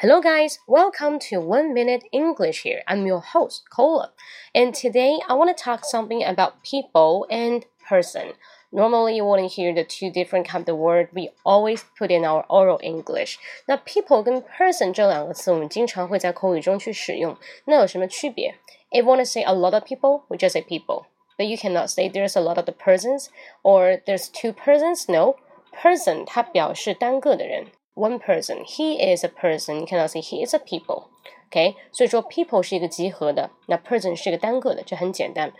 Hello, guys. Welcome to One Minute English here. I'm your host, Cola. And today I want to talk something about people and person. Normally, you wouldn't hear the two different kind of word we always put in our oral English. 那 people 跟 person 这两个词，我们经常会在口语中去使用。那有什么区别？If you want to say a lot of people, we just say people. But you cannot say there's a lot of the persons or there's two persons. No, person 它表示单个的人。 one person. He is a person. You cannot say he is a people. OK，所以说 people 是一个集合的，那 person 是一个单个的，这很简单。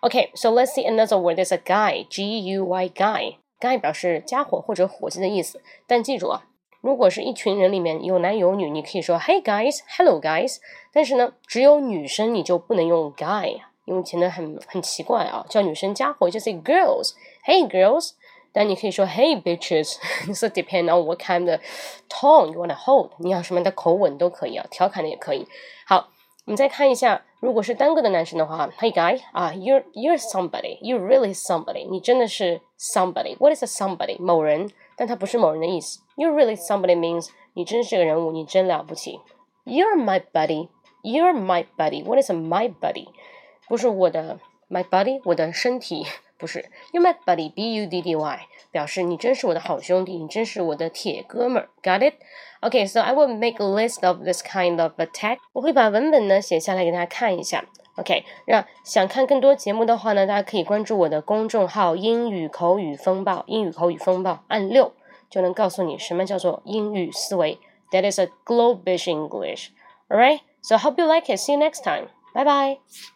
OK，so、okay, let's see another word. There's a guy. G U Y guy. guy 表示家伙或者伙计的意思。但记住啊，如果是一群人里面有男有女，你可以说 Hey guys, hello guys。但是呢，只有女生你就不能用 guy，因为显得很很奇怪啊。叫女生家伙就 say girls. Hey girls。 但你可以说 Hey bitches，so depend on what kind of tone you want to hold，你要什么样的口吻都可以啊，调侃的也可以。好，我们再看一下，如果是单个的男生的话，Hey guy 啊，you're you're somebody，you're really somebody，你真的是 somebody。What is a somebody？某人，但它不是某人的意思。You're really somebody means 你真是个人物，你真了不起。You're my buddy，you're my buddy。What is a my buddy？不是我的 my buddy，我的身体。 不是，You my buddy, B-U-D-D-Y，表示你真是我的好兄弟，你真是我的铁哥们儿，Got it? Okay, so I will make a list of this kind of attack。我会把文本呢写下来给大家看一下。OK，那想看更多节目的话呢，大家可以关注我的公众号“英语口语风暴”，英语口语风暴按六就能告诉你什么叫做英语思维。That is a globish English. Alright, so hope you like it. See you next time. Bye bye.